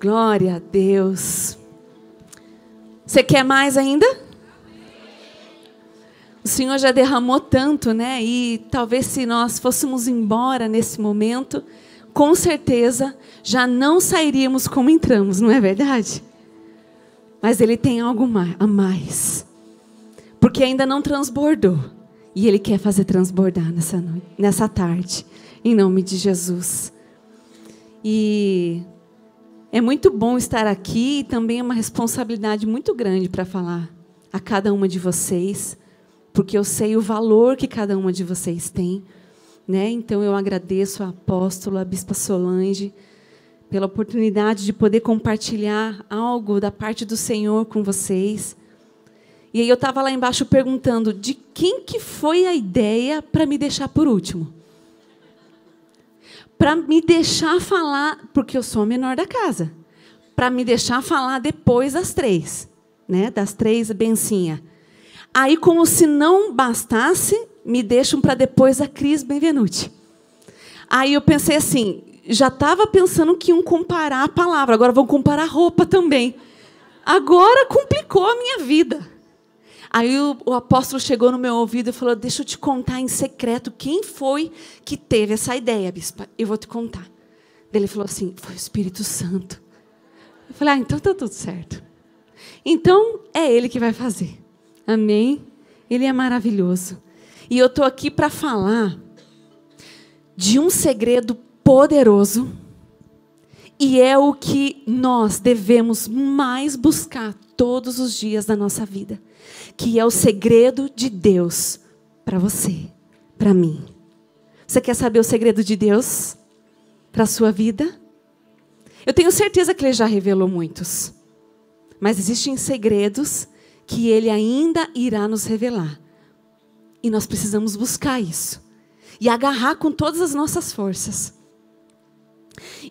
Glória a Deus. Você quer mais ainda? O Senhor já derramou tanto, né? E talvez se nós fôssemos embora nesse momento, com certeza já não sairíamos como entramos, não é verdade? Mas Ele tem algo a mais. Porque ainda não transbordou. E Ele quer fazer transbordar nessa, noite, nessa tarde. Em nome de Jesus. E é muito bom estar aqui e também é uma responsabilidade muito grande para falar a cada uma de vocês, porque eu sei o valor que cada uma de vocês tem. Né? Então eu agradeço a apóstola, a bispa Solange, pela oportunidade de poder compartilhar algo da parte do Senhor com vocês. E aí eu estava lá embaixo perguntando de quem que foi a ideia para me deixar por último para me deixar falar, porque eu sou a menor da casa, para me deixar falar depois das três, né? Das três, bencinha. Aí, como se não bastasse, me deixam para depois a Cris Benvenuti. Aí eu pensei assim, já estava pensando que iam comparar a palavra, agora vão comparar a roupa também. Agora complicou a minha vida. Aí o, o, apóstolo chegou no meu ouvido e falou: Deixa eu te contar em secreto quem foi que teve essa ideia, bispa. Eu vou te contar. Ele falou assim: Foi o Espírito Santo. Eu falei: Ah, então está tudo certo. Então é Ele que vai fazer. Amém? Ele é maravilhoso. E eu estou aqui para falar de um segredo poderoso. E é o que nós devemos mais buscar todos os dias da nossa vida que é o segredo de Deus para você, para mim. Você quer saber o segredo de Deus para a sua vida? Eu tenho certeza que ele já revelou muitos. Mas existem segredos que ele ainda irá nos revelar. E nós precisamos buscar isso. E agarrar com todas as nossas forças.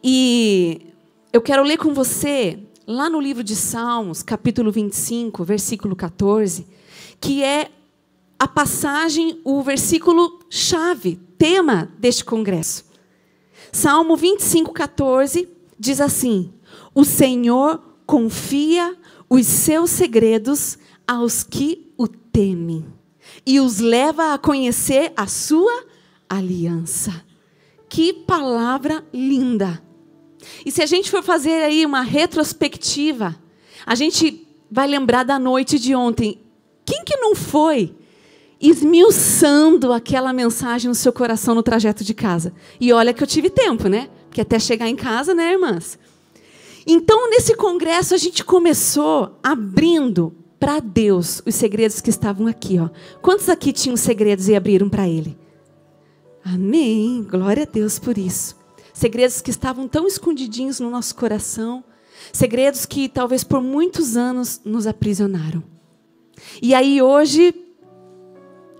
E eu quero ler com você, lá no livro de Salmos, capítulo 25, versículo 14 que é a passagem, o versículo chave, tema deste congresso. Salmo 25, 14 diz assim: O Senhor confia os seus segredos aos que o temem e os leva a conhecer a sua aliança. Que palavra linda! E se a gente for fazer aí uma retrospectiva, a gente vai lembrar da noite de ontem. Quem que não foi esmiuçando aquela mensagem no seu coração no trajeto de casa? E olha que eu tive tempo, né? Porque até chegar em casa, né, irmãs? Então, nesse congresso, a gente começou abrindo para Deus os segredos que estavam aqui. Ó. Quantos aqui tinham segredos e abriram para Ele? Amém. Glória a Deus por isso. Segredos que estavam tão escondidinhos no nosso coração. Segredos que talvez por muitos anos nos aprisionaram. E aí hoje,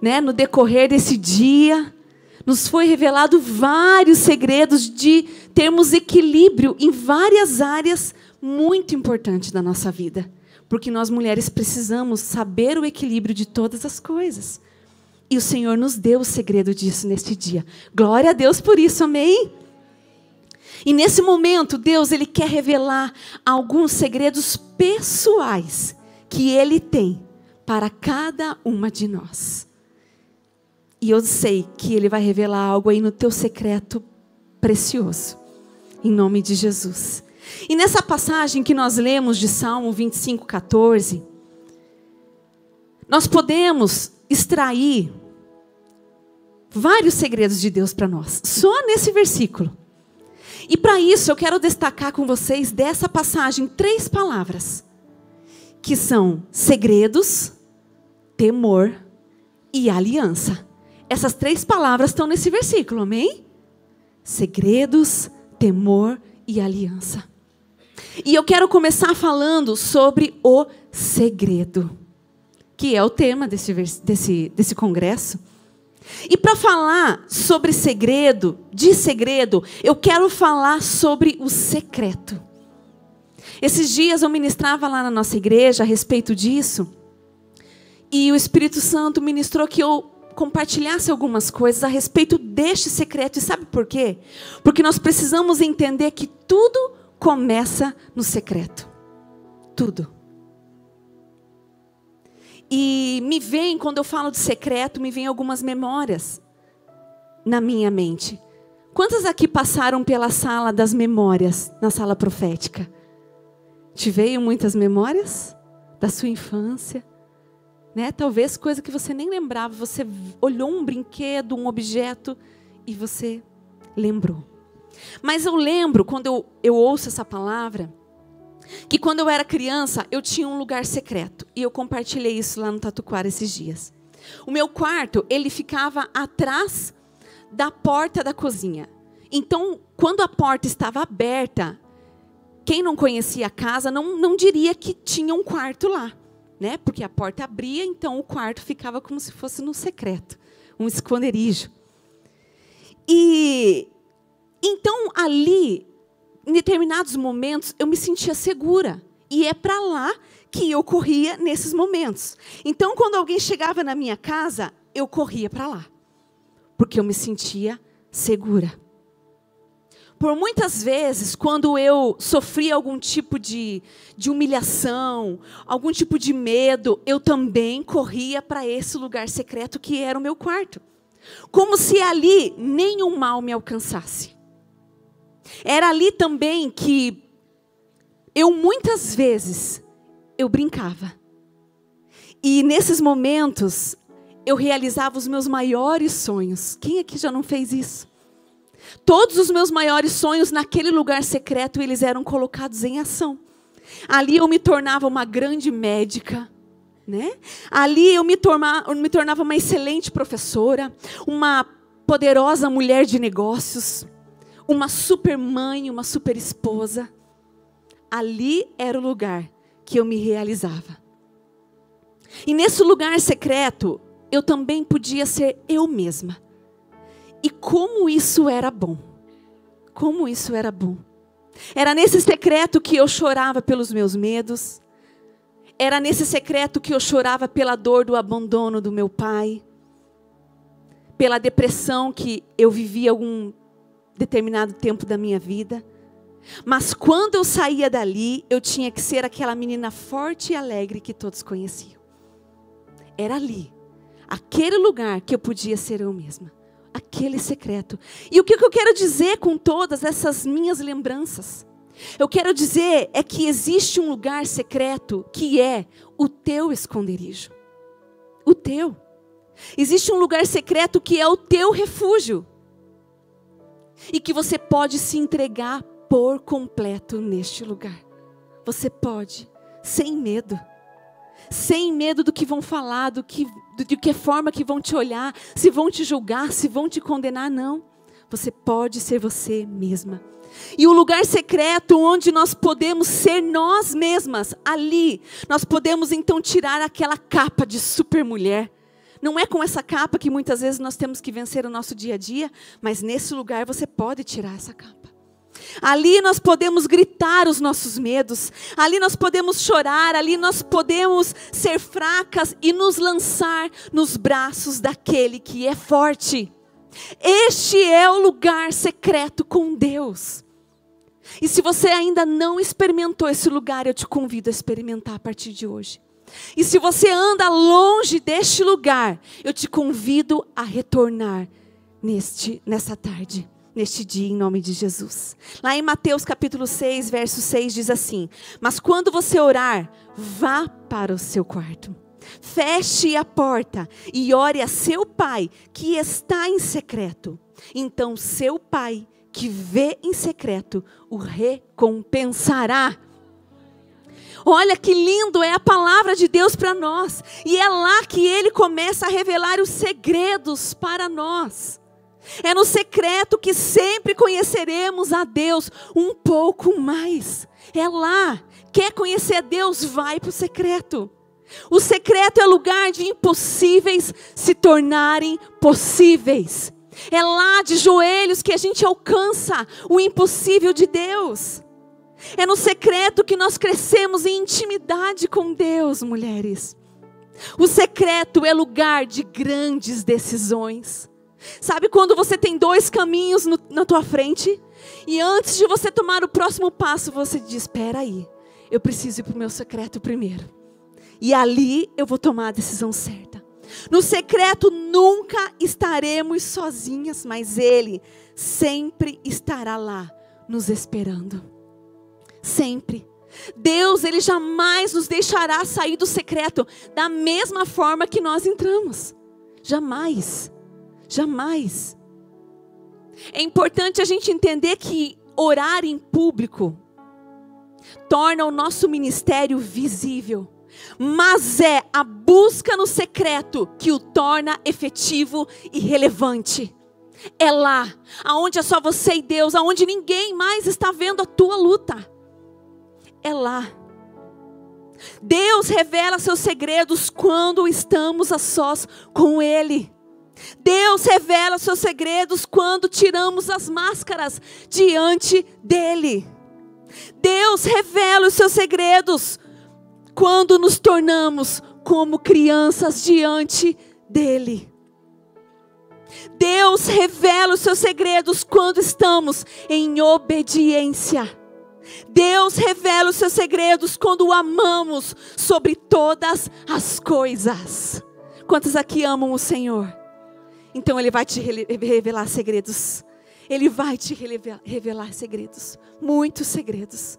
né, no decorrer desse dia, nos foi revelado vários segredos de termos equilíbrio em várias áreas muito importantes da nossa vida. Porque nós mulheres precisamos saber o equilíbrio de todas as coisas. E o Senhor nos deu o segredo disso neste dia. Glória a Deus por isso, amém? E nesse momento, Deus ele quer revelar alguns segredos pessoais que ele tem para cada uma de nós. E eu sei que Ele vai revelar algo aí no teu secreto precioso, em nome de Jesus. E nessa passagem que nós lemos de Salmo 25, 14, nós podemos extrair vários segredos de Deus para nós, só nesse versículo. E para isso eu quero destacar com vocês dessa passagem três palavras, que são segredos, temor e aliança. Essas três palavras estão nesse versículo, amém? Segredos, temor e aliança. E eu quero começar falando sobre o segredo, que é o tema desse, desse, desse congresso. E para falar sobre segredo, de segredo, eu quero falar sobre o secreto. Esses dias eu ministrava lá na nossa igreja a respeito disso. E o Espírito Santo ministrou que eu compartilhasse algumas coisas a respeito deste secreto. E sabe por quê? Porque nós precisamos entender que tudo começa no secreto. Tudo. E me vem, quando eu falo de secreto, me vem algumas memórias na minha mente. Quantas aqui passaram pela sala das memórias, na sala profética? Te veio muitas memórias da sua infância? Né? Talvez coisa que você nem lembrava, você olhou um brinquedo, um objeto e você lembrou. Mas eu lembro, quando eu, eu ouço essa palavra, que quando eu era criança, eu tinha um lugar secreto. E eu compartilhei isso lá no Tatuquara esses dias. O meu quarto, ele ficava atrás da porta da cozinha. Então, quando a porta estava aberta, quem não conhecia a casa não, não diria que tinha um quarto lá, né? Porque a porta abria, então o quarto ficava como se fosse no secreto, um esconderijo. E então ali, em determinados momentos, eu me sentia segura. E é para lá que eu corria nesses momentos. Então, quando alguém chegava na minha casa, eu corria para lá porque eu me sentia segura. Por muitas vezes, quando eu sofria algum tipo de, de humilhação, algum tipo de medo, eu também corria para esse lugar secreto que era o meu quarto. Como se ali nenhum mal me alcançasse. Era ali também que eu muitas vezes eu brincava. E nesses momentos eu realizava os meus maiores sonhos. Quem aqui já não fez isso? Todos os meus maiores sonhos naquele lugar secreto, eles eram colocados em ação. Ali eu me tornava uma grande médica, né? Ali eu me, torma, eu me tornava uma excelente professora, uma poderosa mulher de negócios, uma super mãe, uma super esposa. Ali era o lugar que eu me realizava. E nesse lugar secreto, eu também podia ser eu mesma. E como isso era bom. Como isso era bom. Era nesse secreto que eu chorava pelos meus medos. Era nesse secreto que eu chorava pela dor do abandono do meu pai. Pela depressão que eu vivi algum determinado tempo da minha vida. Mas quando eu saía dali, eu tinha que ser aquela menina forte e alegre que todos conheciam. Era ali aquele lugar que eu podia ser eu mesma, aquele secreto. E o que eu quero dizer com todas essas minhas lembranças? Eu quero dizer é que existe um lugar secreto que é o teu esconderijo. O teu. Existe um lugar secreto que é o teu refúgio. E que você pode se entregar por completo neste lugar. Você pode, sem medo sem medo do que vão falar, do que, de que forma que vão te olhar, se vão te julgar, se vão te condenar, não. Você pode ser você mesma. E o lugar secreto onde nós podemos ser nós mesmas, ali, nós podemos então tirar aquela capa de supermulher. Não é com essa capa que muitas vezes nós temos que vencer o nosso dia a dia, mas nesse lugar você pode tirar essa capa. Ali nós podemos gritar os nossos medos, ali nós podemos chorar, ali nós podemos ser fracas e nos lançar nos braços daquele que é forte. Este é o lugar secreto com Deus. E se você ainda não experimentou esse lugar, eu te convido a experimentar a partir de hoje. E se você anda longe deste lugar, eu te convido a retornar neste nessa tarde neste dia, em nome de Jesus. Lá em Mateus capítulo 6, verso 6 diz assim: Mas quando você orar, vá para o seu quarto. Feche a porta e ore a seu pai que está em secreto. Então seu pai que vê em secreto o recompensará. Olha que lindo é a palavra de Deus para nós. E é lá que ele começa a revelar os segredos para nós. É no secreto que sempre conheceremos a Deus um pouco mais. É lá. Quer conhecer a Deus? Vai para o secreto. O secreto é lugar de impossíveis se tornarem possíveis. É lá de joelhos que a gente alcança o impossível de Deus. É no secreto que nós crescemos em intimidade com Deus, mulheres. O secreto é lugar de grandes decisões. Sabe quando você tem dois caminhos no, na tua frente? E antes de você tomar o próximo passo, você diz: espera aí, eu preciso ir para o meu secreto primeiro. E ali eu vou tomar a decisão certa. No secreto nunca estaremos sozinhas, mas Ele sempre estará lá, nos esperando. Sempre. Deus, Ele jamais nos deixará sair do secreto da mesma forma que nós entramos. Jamais. Jamais. É importante a gente entender que orar em público torna o nosso ministério visível, mas é a busca no secreto que o torna efetivo e relevante. É lá, aonde é só você e Deus, aonde ninguém mais está vendo a tua luta. É lá. Deus revela seus segredos quando estamos a sós com Ele. Deus revela seus segredos quando tiramos as máscaras diante dEle. Deus revela os seus segredos quando nos tornamos como crianças diante dEle. Deus revela os seus segredos quando estamos em obediência. Deus revela os seus segredos quando o amamos sobre todas as coisas. Quantos aqui amam o Senhor? Então Ele vai te revelar segredos. Ele vai te revelar segredos, muitos segredos.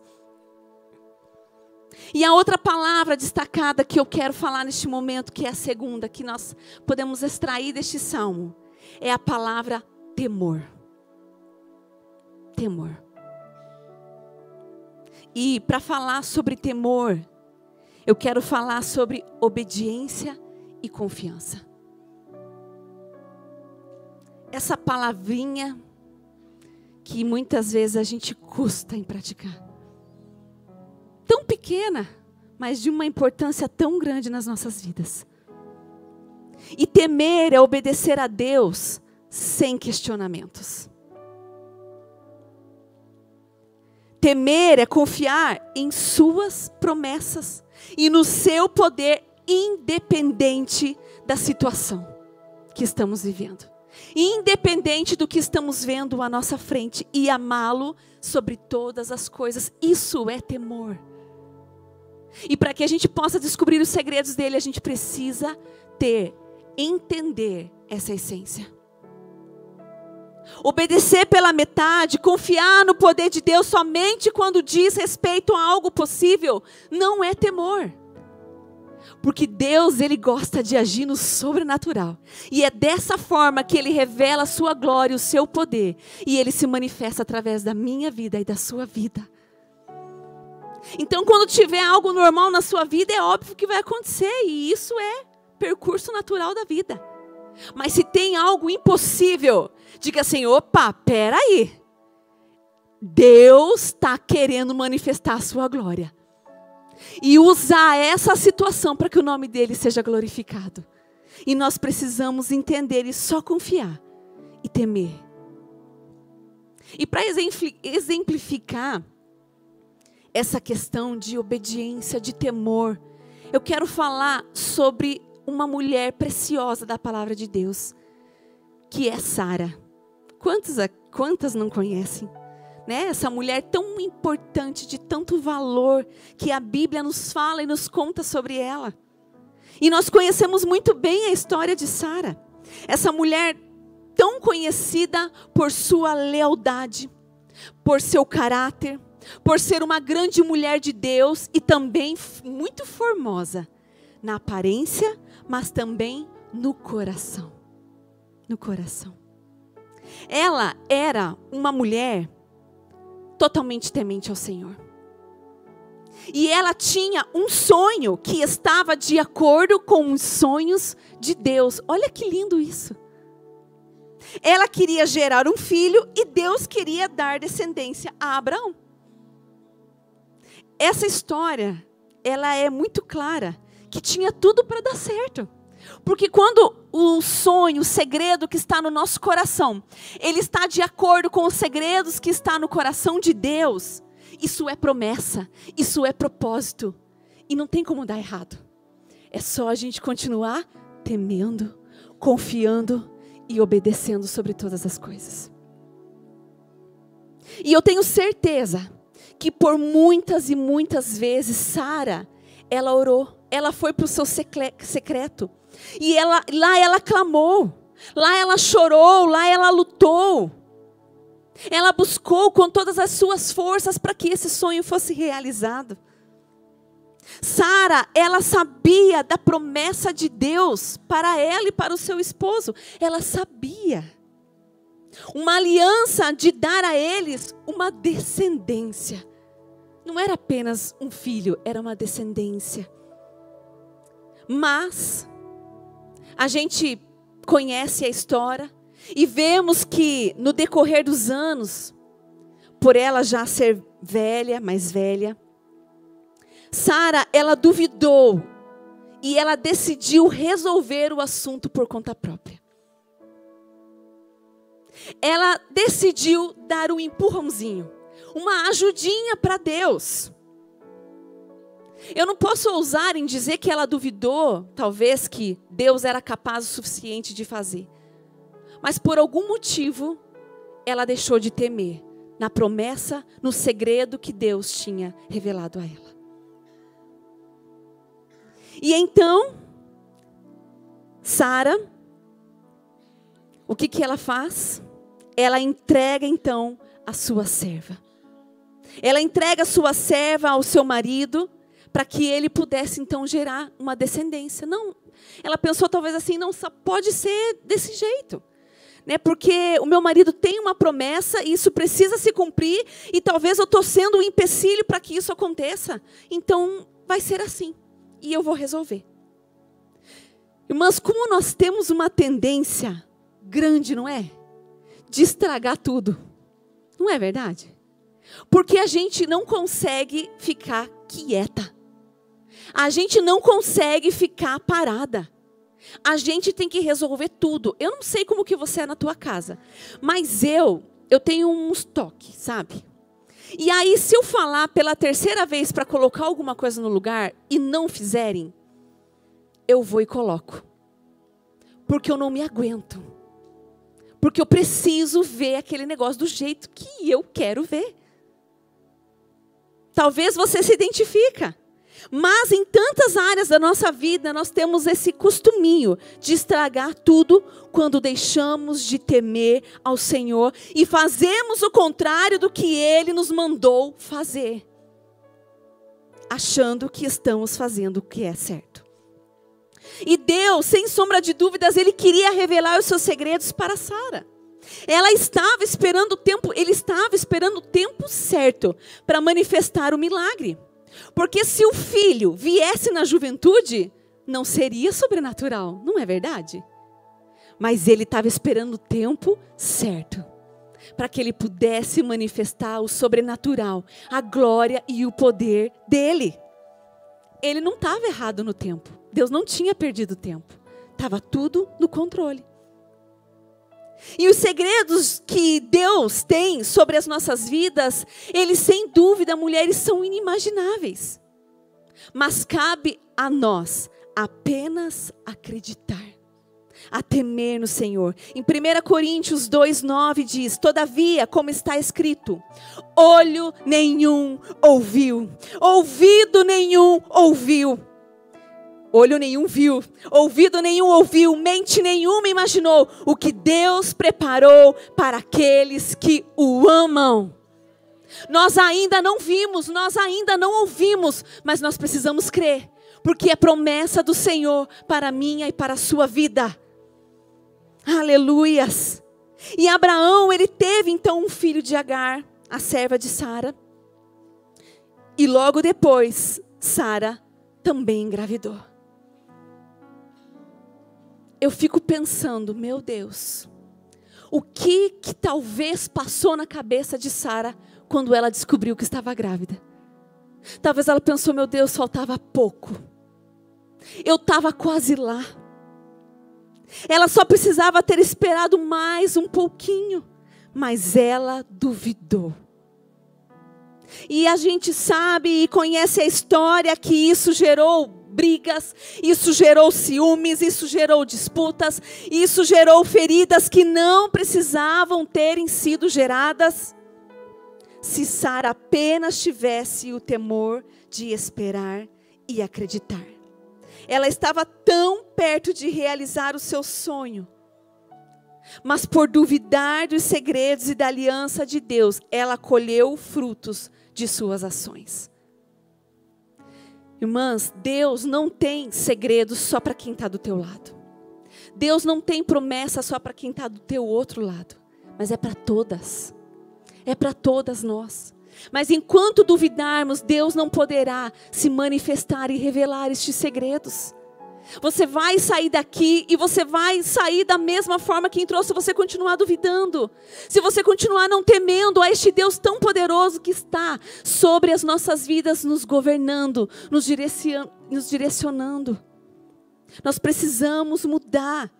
E a outra palavra destacada que eu quero falar neste momento, que é a segunda que nós podemos extrair deste salmo, é a palavra temor. Temor. E para falar sobre temor, eu quero falar sobre obediência e confiança essa palavrinha que muitas vezes a gente custa em praticar. Tão pequena, mas de uma importância tão grande nas nossas vidas. E temer é obedecer a Deus sem questionamentos. Temer é confiar em Suas promessas e no seu poder, independente da situação que estamos vivendo independente do que estamos vendo à nossa frente, e amá-lo sobre todas as coisas. Isso é temor. E para que a gente possa descobrir os segredos dele, a gente precisa ter, entender essa essência. Obedecer pela metade, confiar no poder de Deus somente quando diz respeito a algo possível, não é temor. Porque Deus, ele gosta de agir no sobrenatural. E é dessa forma que ele revela a sua glória, o seu poder, e ele se manifesta através da minha vida e da sua vida. Então, quando tiver algo normal na sua vida, é óbvio que vai acontecer, e isso é percurso natural da vida. Mas se tem algo impossível, diga assim: opa, peraí. Deus está querendo manifestar a sua glória e usar essa situação para que o nome dele seja glorificado. E nós precisamos entender e só confiar e temer. E para exemplificar essa questão de obediência, de temor, eu quero falar sobre uma mulher preciosa da palavra de Deus, que é Sara. Quantas, quantas não conhecem? Né? Essa mulher tão importante, de tanto valor, que a Bíblia nos fala e nos conta sobre ela. E nós conhecemos muito bem a história de Sara. Essa mulher tão conhecida por sua lealdade, por seu caráter, por ser uma grande mulher de Deus e também muito formosa na aparência, mas também no coração. No coração. Ela era uma mulher totalmente temente ao Senhor. E ela tinha um sonho que estava de acordo com os sonhos de Deus. Olha que lindo isso. Ela queria gerar um filho e Deus queria dar descendência a Abraão. Essa história, ela é muito clara, que tinha tudo para dar certo. Porque quando o sonho, o segredo que está no nosso coração, ele está de acordo com os segredos que está no coração de Deus, isso é promessa, isso é propósito. E não tem como dar errado. É só a gente continuar temendo, confiando e obedecendo sobre todas as coisas. E eu tenho certeza que por muitas e muitas vezes Sara, ela orou, ela foi para o seu secreto. E ela, lá ela clamou, lá ela chorou, lá ela lutou. Ela buscou com todas as suas forças para que esse sonho fosse realizado. Sara, ela sabia da promessa de Deus para ela e para o seu esposo. Ela sabia. Uma aliança de dar a eles uma descendência. Não era apenas um filho, era uma descendência. Mas a gente conhece a história e vemos que no decorrer dos anos, por ela já ser velha, mais velha, Sara, ela duvidou e ela decidiu resolver o assunto por conta própria. Ela decidiu dar um empurrãozinho, uma ajudinha para Deus. Eu não posso ousar em dizer que ela duvidou, talvez que Deus era capaz o suficiente de fazer. Mas por algum motivo, ela deixou de temer na promessa, no segredo que Deus tinha revelado a ela. E então, Sara, o que, que ela faz? Ela entrega então a sua serva. Ela entrega a sua serva ao seu marido para que ele pudesse então gerar uma descendência. Não, ela pensou talvez assim, não, só pode ser desse jeito. Né, porque o meu marido tem uma promessa e isso precisa se cumprir e talvez eu estou sendo um empecilho para que isso aconteça. Então vai ser assim e eu vou resolver. Irmãs, como nós temos uma tendência grande, não é? De estragar tudo. Não é verdade? Porque a gente não consegue ficar quieta. A gente não consegue ficar parada. A gente tem que resolver tudo. Eu não sei como que você é na tua casa, mas eu, eu tenho uns toques, sabe? E aí, se eu falar pela terceira vez para colocar alguma coisa no lugar e não fizerem, eu vou e coloco. Porque eu não me aguento. Porque eu preciso ver aquele negócio do jeito que eu quero ver. Talvez você se identifica. Mas em tantas áreas da nossa vida nós temos esse costuminho de estragar tudo quando deixamos de temer ao Senhor e fazemos o contrário do que ele nos mandou fazer, achando que estamos fazendo o que é certo. E Deus, sem sombra de dúvidas, ele queria revelar os seus segredos para Sara. Ela estava esperando o tempo, ele estava esperando o tempo certo para manifestar o milagre. Porque se o filho viesse na juventude, não seria sobrenatural, não é verdade? Mas ele estava esperando o tempo certo para que ele pudesse manifestar o sobrenatural, a glória e o poder dele. Ele não estava errado no tempo. Deus não tinha perdido tempo. Estava tudo no controle. E os segredos que Deus tem sobre as nossas vidas, eles sem dúvida, mulheres, são inimagináveis. Mas cabe a nós apenas acreditar, a temer no Senhor. Em 1 Coríntios 2,9 diz: Todavia, como está escrito, olho nenhum ouviu, ouvido nenhum ouviu Olho nenhum viu, ouvido nenhum ouviu, mente nenhuma imaginou o que Deus preparou para aqueles que o amam. Nós ainda não vimos, nós ainda não ouvimos, mas nós precisamos crer, porque é promessa do Senhor para a minha e para a sua vida. Aleluias. E Abraão, ele teve então um filho de Agar, a serva de Sara. E logo depois, Sara também engravidou eu fico pensando, meu Deus, o que que talvez passou na cabeça de Sara quando ela descobriu que estava grávida? Talvez ela pensou, meu Deus, faltava pouco. Eu estava quase lá. Ela só precisava ter esperado mais um pouquinho, mas ela duvidou. E a gente sabe e conhece a história que isso gerou brigas, isso gerou ciúmes, isso gerou disputas, isso gerou feridas que não precisavam terem sido geradas. se Sara apenas tivesse o temor de esperar e acreditar. Ela estava tão perto de realizar o seu sonho, mas por duvidar dos segredos e da aliança de Deus, ela colheu frutos de suas ações. Irmãs, Deus não tem segredos só para quem está do teu lado. Deus não tem promessa só para quem está do teu outro lado, mas é para todas. É para todas nós. Mas enquanto duvidarmos, Deus não poderá se manifestar e revelar estes segredos. Você vai sair daqui e você vai sair da mesma forma que entrou se você continuar duvidando. Se você continuar não temendo a este Deus tão poderoso que está sobre as nossas vidas, nos governando, nos, direcionando. Nós precisamos mudar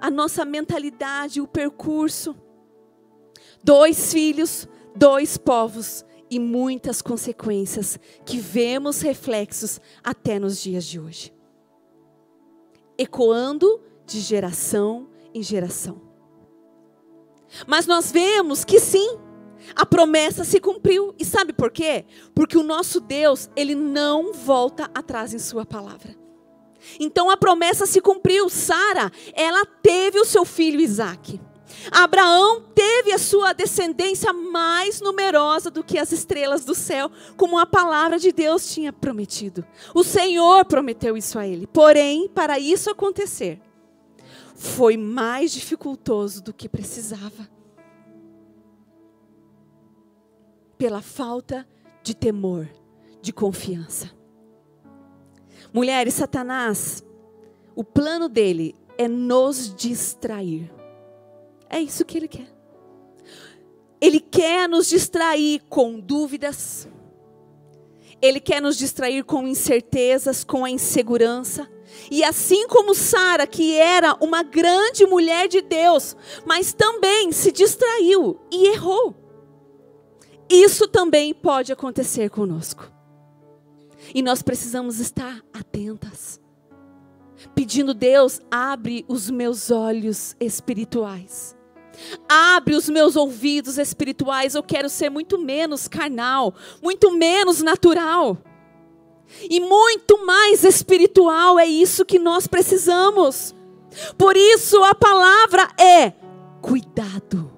a nossa mentalidade, o percurso. Dois filhos, dois povos e muitas consequências que vemos reflexos até nos dias de hoje. Ecoando de geração em geração. Mas nós vemos que sim, a promessa se cumpriu. E sabe por quê? Porque o nosso Deus, ele não volta atrás em sua palavra. Então a promessa se cumpriu. Sara, ela teve o seu filho Isaque. Abraão teve a sua descendência mais numerosa do que as estrelas do céu, como a palavra de Deus tinha prometido. O Senhor prometeu isso a ele. Porém, para isso acontecer, foi mais dificultoso do que precisava. Pela falta de temor, de confiança. Mulheres, Satanás, o plano dele é nos distrair. É isso que ele quer. Ele quer nos distrair com dúvidas. Ele quer nos distrair com incertezas, com a insegurança. E assim como Sara, que era uma grande mulher de Deus, mas também se distraiu e errou. Isso também pode acontecer conosco. E nós precisamos estar atentas. Pedindo Deus, abre os meus olhos espirituais Abre os meus ouvidos espirituais. Eu quero ser muito menos carnal, muito menos natural. E muito mais espiritual é isso que nós precisamos. Por isso a palavra é cuidado.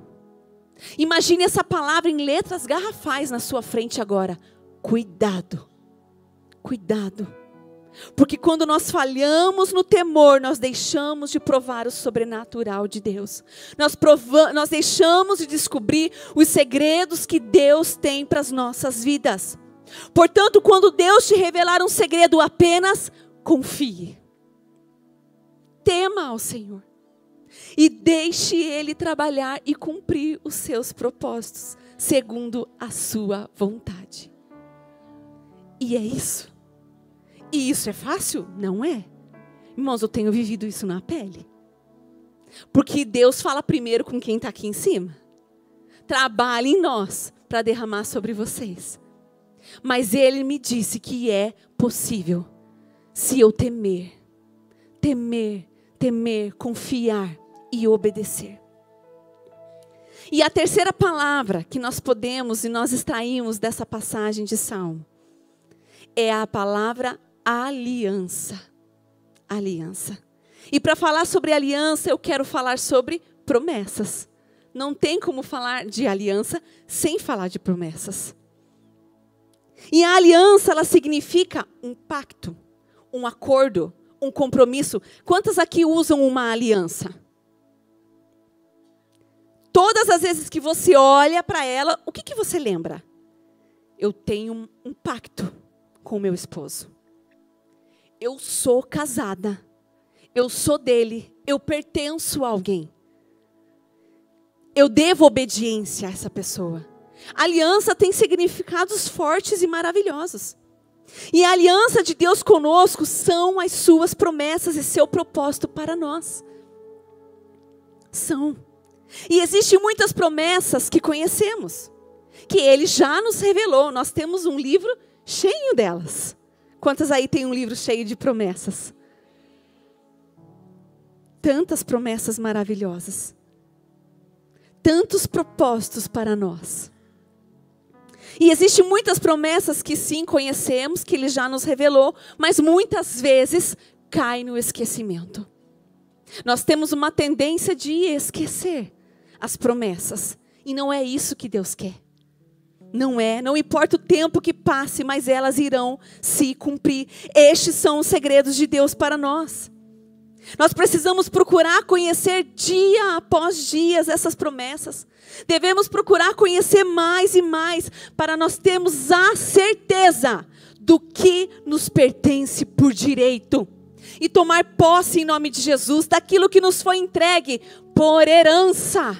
Imagine essa palavra em letras garrafais na sua frente agora. Cuidado. Cuidado. Porque quando nós falhamos no temor, nós deixamos de provar o sobrenatural de Deus. Nós, nós deixamos de descobrir os segredos que Deus tem para as nossas vidas. Portanto, quando Deus te revelar um segredo, apenas confie. Tema ao Senhor. E deixe Ele trabalhar e cumprir os seus propósitos, segundo a sua vontade. E é isso. E isso é fácil? Não é. Irmãos, eu tenho vivido isso na pele. Porque Deus fala primeiro com quem está aqui em cima. Trabalhe em nós para derramar sobre vocês. Mas Ele me disse que é possível se eu temer, temer, temer, confiar e obedecer. E a terceira palavra que nós podemos e nós extraímos dessa passagem de Salmo é a palavra aliança. Aliança. E para falar sobre aliança, eu quero falar sobre promessas. Não tem como falar de aliança sem falar de promessas. E a aliança, ela significa um pacto, um acordo, um compromisso. Quantas aqui usam uma aliança? Todas as vezes que você olha para ela, o que, que você lembra? Eu tenho um, pacto com o meu esposo eu sou casada, eu sou dele, eu pertenço a alguém. Eu devo obediência a essa pessoa. aliança tem significados fortes e maravilhosos. E a aliança de Deus conosco são as suas promessas e seu propósito para nós. São. E existem muitas promessas que conhecemos, que ele já nos revelou. Nós temos um livro cheio delas. Quantas aí tem um livro cheio de promessas? Tantas promessas maravilhosas. Tantos propósitos para nós. E existem muitas promessas que sim conhecemos, que Ele já nos revelou, mas muitas vezes cai no esquecimento. Nós temos uma tendência de esquecer as promessas. E não é isso que Deus quer. Não é, não importa o tempo que passe, mas elas irão se cumprir. Estes são os segredos de Deus para nós. Nós precisamos procurar conhecer dia após dia essas promessas. Devemos procurar conhecer mais e mais para nós termos a certeza do que nos pertence por direito e tomar posse em nome de Jesus daquilo que nos foi entregue por herança.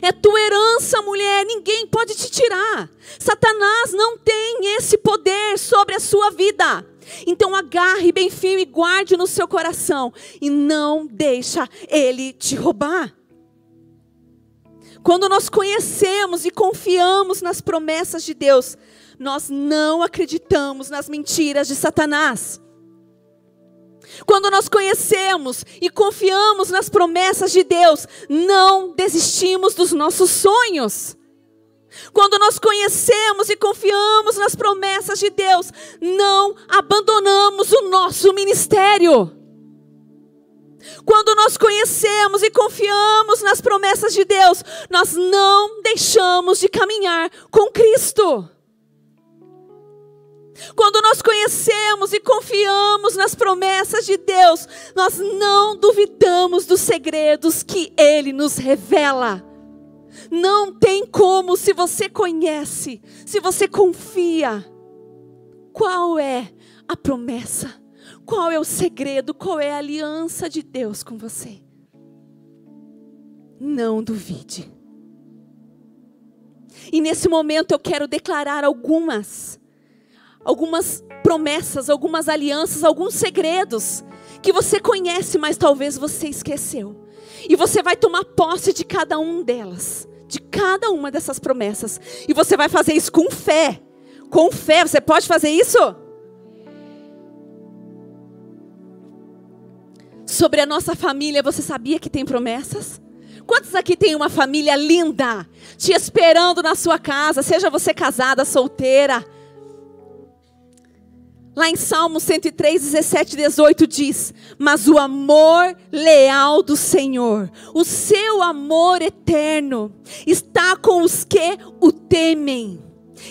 É tua herança, mulher, ninguém pode te tirar. Satanás não tem esse poder sobre a sua vida. Então agarre bem firme e guarde no seu coração e não deixa ele te roubar. Quando nós conhecemos e confiamos nas promessas de Deus, nós não acreditamos nas mentiras de Satanás. Quando nós conhecemos e confiamos nas promessas de Deus, não desistimos dos nossos sonhos. Quando nós conhecemos e confiamos nas promessas de Deus, não abandonamos o nosso ministério. Quando nós conhecemos e confiamos nas promessas de Deus, nós não deixamos de caminhar com Cristo. Quando nós conhecemos e confiamos nas promessas de Deus, nós não duvidamos dos segredos que Ele nos revela. Não tem como, se você conhece, se você confia, qual é a promessa, qual é o segredo, qual é a aliança de Deus com você. Não duvide. E nesse momento eu quero declarar algumas algumas promessas, algumas alianças, alguns segredos que você conhece, mas talvez você esqueceu. E você vai tomar posse de cada um delas, de cada uma dessas promessas. E você vai fazer isso com fé. Com fé, você pode fazer isso? Sobre a nossa família, você sabia que tem promessas? Quantos aqui tem uma família linda, te esperando na sua casa, seja você casada, solteira? Lá em Salmo 103, 17 18 diz: Mas o amor leal do Senhor, o seu amor eterno, está com os que o temem,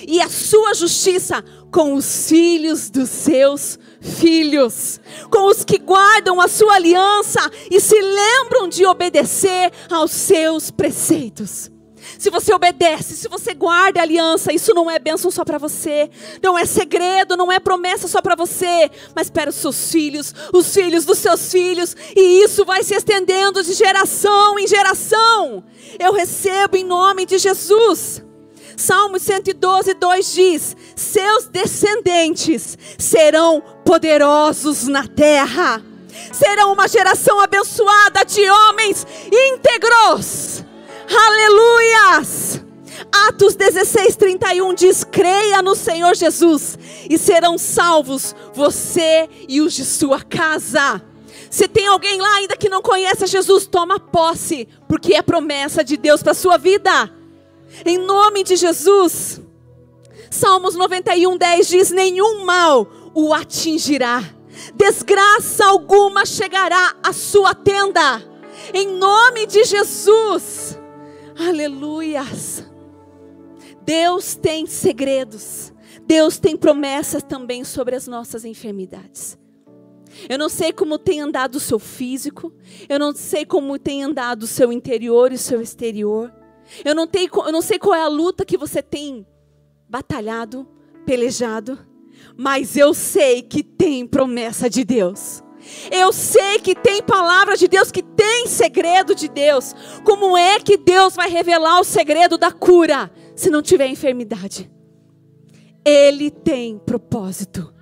e a sua justiça com os filhos dos seus filhos, com os que guardam a sua aliança e se lembram de obedecer aos seus preceitos se você obedece, se você guarda a aliança, isso não é bênção só para você, não é segredo, não é promessa só para você, mas para os seus filhos, os filhos dos seus filhos, e isso vai se estendendo de geração em geração. Eu recebo em nome de Jesus. Salmo 112, 2 diz: Seus descendentes serão poderosos na terra, serão uma geração abençoada de homens íntegros Aleluias! Atos 16, 31 diz: creia no Senhor Jesus e serão salvos você e os de sua casa. Se tem alguém lá ainda que não conhece Jesus, toma posse, porque é promessa de Deus para a sua vida. Em nome de Jesus. Salmos 91, 10 diz: Nenhum mal o atingirá, desgraça alguma chegará à sua tenda. Em nome de Jesus. Aleluias. Deus tem segredos. Deus tem promessas também sobre as nossas enfermidades. Eu não sei como tem andado o seu físico, eu não sei como tem andado o seu interior e o seu exterior. Eu não, tenho, eu não sei qual é a luta que você tem batalhado, pelejado, mas eu sei que tem promessa de Deus. Eu sei que tem palavra de Deus, que tem segredo de Deus. Como é que Deus vai revelar o segredo da cura se não tiver enfermidade? Ele tem propósito.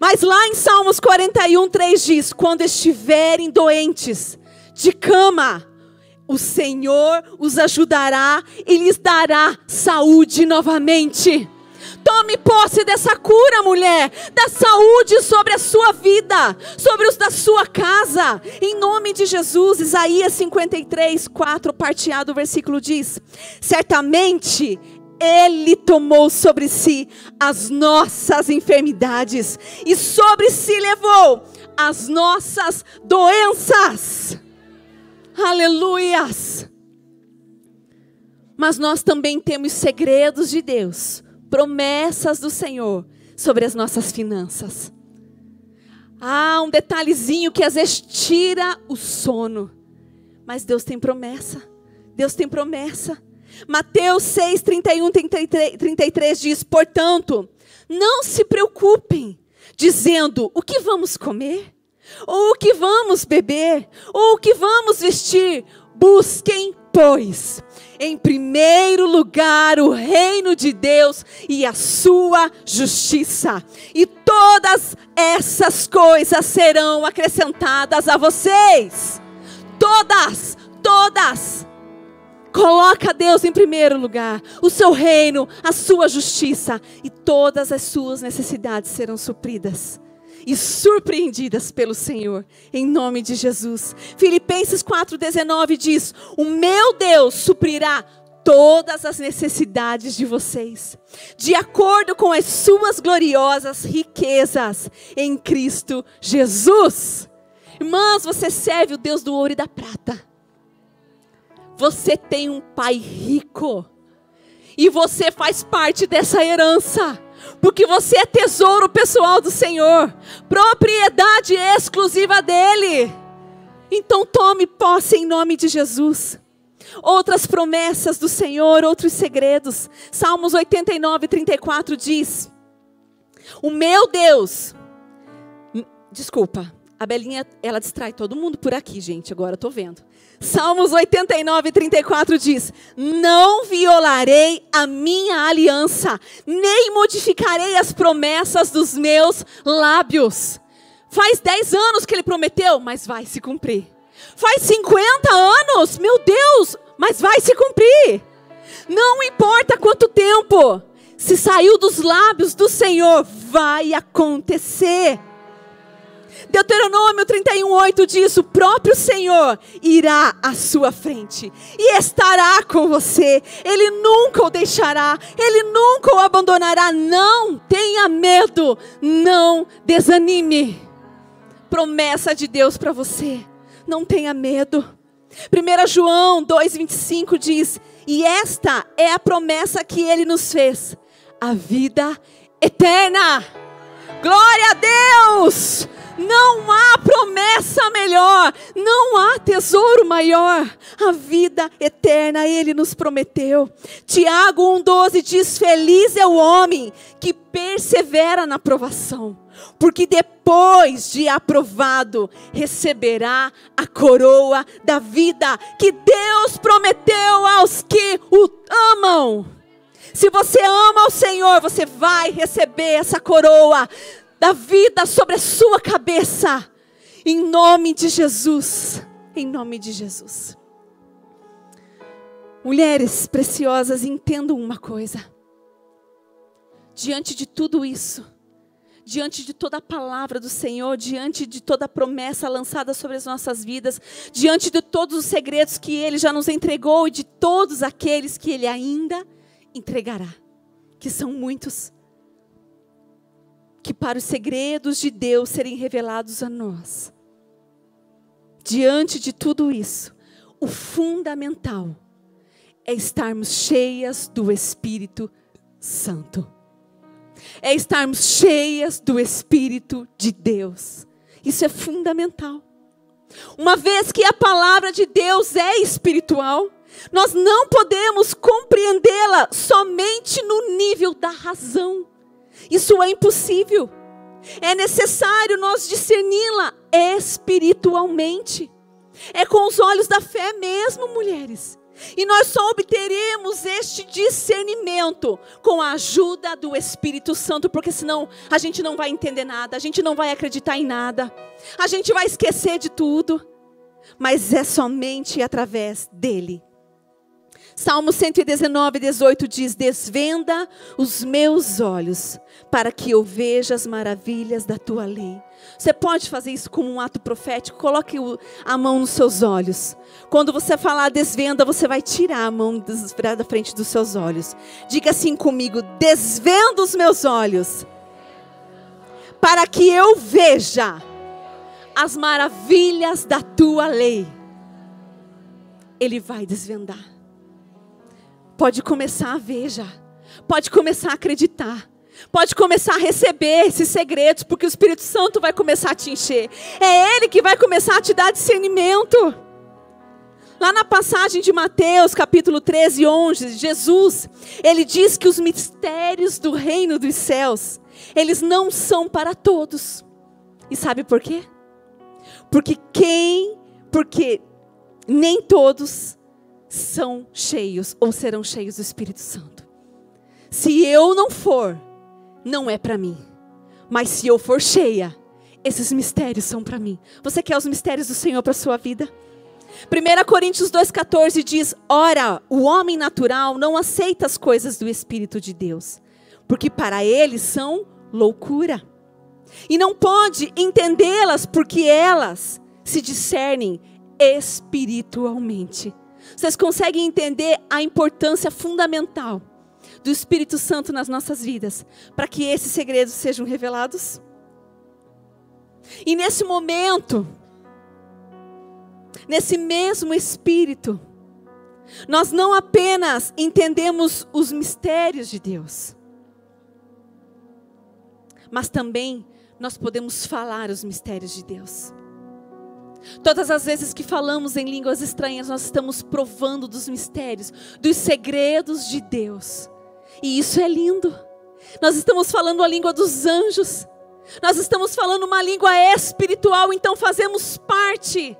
Mas lá em Salmos 41, 3 diz: Quando estiverem doentes, de cama, o Senhor os ajudará e lhes dará saúde novamente. Tome posse dessa cura, mulher, da saúde sobre a sua vida, sobre os da sua casa. Em nome de Jesus, Isaías 53, 4, parteado, o versículo diz: Certamente Ele tomou sobre si as nossas enfermidades e sobre si levou as nossas doenças. Aleluias! Mas nós também temos segredos de Deus, promessas do Senhor sobre as nossas finanças. Ah, um detalhezinho que às vezes tira o sono. Mas Deus tem promessa. Deus tem promessa. Mateus 6, 31, 33, 33 diz: Portanto, não se preocupem, dizendo o que vamos comer, ou o que vamos beber, ou o que vamos vestir. Busquem, pois, em primeiro lugar o reino de Deus e a sua justiça, e todas essas coisas serão acrescentadas a vocês. Todas, todas. Coloca Deus em primeiro lugar, o seu reino, a sua justiça, e todas as suas necessidades serão supridas e surpreendidas pelo Senhor, em nome de Jesus. Filipenses 4,19 diz: O meu Deus suprirá todas as necessidades de vocês, de acordo com as suas gloriosas riquezas em Cristo Jesus. Irmãs, você serve o Deus do ouro e da prata. Você tem um pai rico. E você faz parte dessa herança porque você é tesouro pessoal do Senhor, propriedade exclusiva dEle. Então tome posse em nome de Jesus. Outras promessas do Senhor, outros segredos. Salmos 89, 34 diz: O meu Deus, desculpa, a Belinha, ela distrai todo mundo por aqui, gente, agora eu tô vendo. Salmos 89, 34 diz: Não violarei a minha aliança, nem modificarei as promessas dos meus lábios. Faz 10 anos que ele prometeu, mas vai se cumprir. Faz 50 anos, meu Deus, mas vai se cumprir. Não importa quanto tempo, se saiu dos lábios do Senhor, vai acontecer. Deuteronômio 31:8 diz: "O próprio Senhor irá à sua frente e estará com você. Ele nunca o deixará, ele nunca o abandonará. Não tenha medo, não desanime." Promessa de Deus para você. Não tenha medo. 1 João 2:25 diz: "E esta é a promessa que ele nos fez: a vida eterna." Glória a Deus! Não há promessa melhor, não há tesouro maior. A vida eterna ele nos prometeu. Tiago 1,12 diz: Feliz é o homem que persevera na provação, porque depois de aprovado receberá a coroa da vida que Deus prometeu aos que o amam. Se você ama o Senhor, você vai receber essa coroa da vida sobre a sua cabeça. Em nome de Jesus. Em nome de Jesus. Mulheres preciosas, entendam uma coisa. Diante de tudo isso, diante de toda a palavra do Senhor, diante de toda a promessa lançada sobre as nossas vidas, diante de todos os segredos que Ele já nos entregou e de todos aqueles que Ele ainda entregará, que são muitos que para os segredos de Deus serem revelados a nós, diante de tudo isso, o fundamental é estarmos cheias do Espírito Santo. É estarmos cheias do Espírito de Deus. Isso é fundamental. Uma vez que a palavra de Deus é espiritual, nós não podemos compreendê-la somente no nível da razão. Isso é impossível. É necessário nós discerni-la espiritualmente. É com os olhos da fé mesmo, mulheres. E nós só obteremos este discernimento com a ajuda do Espírito Santo, porque senão a gente não vai entender nada, a gente não vai acreditar em nada, a gente vai esquecer de tudo. Mas é somente através dele Salmo 119, 18 diz: Desvenda os meus olhos, para que eu veja as maravilhas da tua lei. Você pode fazer isso como um ato profético? Coloque a mão nos seus olhos. Quando você falar desvenda, você vai tirar a mão da frente dos seus olhos. Diga assim comigo: desvenda os meus olhos, para que eu veja as maravilhas da tua lei. Ele vai desvendar pode começar a ver já. Pode começar a acreditar. Pode começar a receber esses segredos, porque o Espírito Santo vai começar a te encher. É Ele que vai começar a te dar discernimento. Lá na passagem de Mateus, capítulo 13, 11, Jesus, ele diz que os mistérios do reino dos céus, eles não são para todos. E sabe por quê? Porque quem, porque nem todos são cheios ou serão cheios do Espírito Santo. Se eu não for, não é para mim. Mas se eu for cheia, esses mistérios são para mim. Você quer os mistérios do Senhor para sua vida? 1 Coríntios 2,14 diz: Ora, o homem natural não aceita as coisas do Espírito de Deus, porque para ele são loucura. E não pode entendê-las porque elas se discernem espiritualmente. Vocês conseguem entender a importância fundamental do Espírito Santo nas nossas vidas para que esses segredos sejam revelados? E nesse momento, nesse mesmo Espírito, nós não apenas entendemos os mistérios de Deus, mas também nós podemos falar os mistérios de Deus. Todas as vezes que falamos em línguas estranhas, nós estamos provando dos mistérios, dos segredos de Deus. E isso é lindo. Nós estamos falando a língua dos anjos. Nós estamos falando uma língua espiritual, então fazemos parte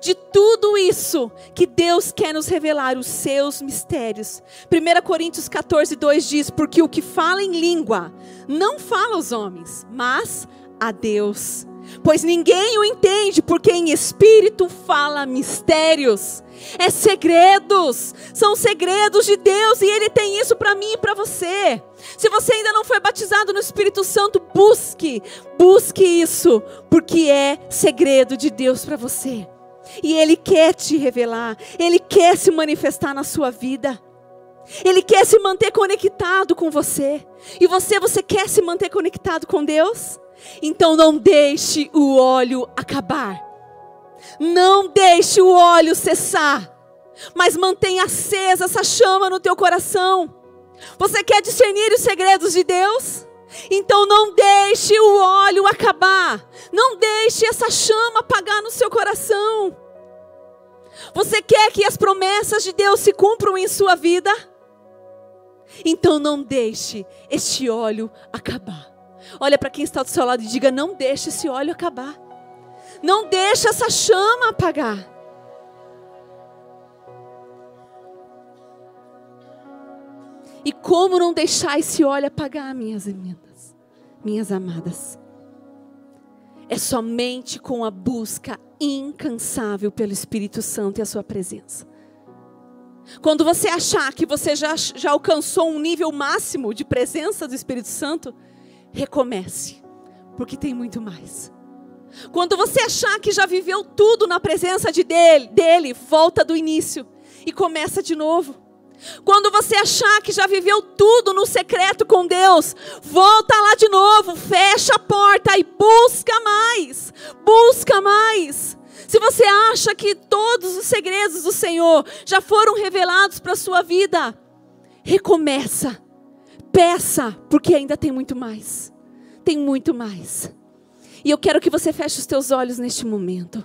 de tudo isso que Deus quer nos revelar, os seus mistérios. 1 Coríntios 14, 2 diz: Porque o que fala em língua não fala aos homens, mas a Deus pois ninguém o entende, porque em espírito fala mistérios. É segredos, são segredos de Deus e Ele tem isso para mim e para você. Se você ainda não foi batizado no Espírito Santo, busque, busque isso, porque é segredo de Deus para você. E Ele quer te revelar, Ele quer se manifestar na sua vida. Ele quer se manter conectado com você. E você, você quer se manter conectado com Deus? Então não deixe o óleo acabar. Não deixe o óleo cessar. Mas mantenha acesa essa chama no teu coração. Você quer discernir os segredos de Deus? Então não deixe o óleo acabar. Não deixe essa chama apagar no seu coração. Você quer que as promessas de Deus se cumpram em sua vida? Então não deixe este óleo acabar. Olha para quem está do seu lado e diga: não deixe esse óleo acabar. Não deixe essa chama apagar. E como não deixar esse óleo apagar, minhas emendas, minhas amadas? É somente com a busca incansável pelo Espírito Santo e a sua presença. Quando você achar que você já, já alcançou um nível máximo de presença do Espírito Santo, recomece, porque tem muito mais. Quando você achar que já viveu tudo na presença de dele, dele, volta do início e começa de novo. Quando você achar que já viveu tudo no secreto com Deus, volta lá de novo, fecha a porta e busca mais. Busca mais. Se você acha que todos os segredos do Senhor já foram revelados para a sua vida, recomeça Peça, porque ainda tem muito mais. Tem muito mais. E eu quero que você feche os teus olhos neste momento.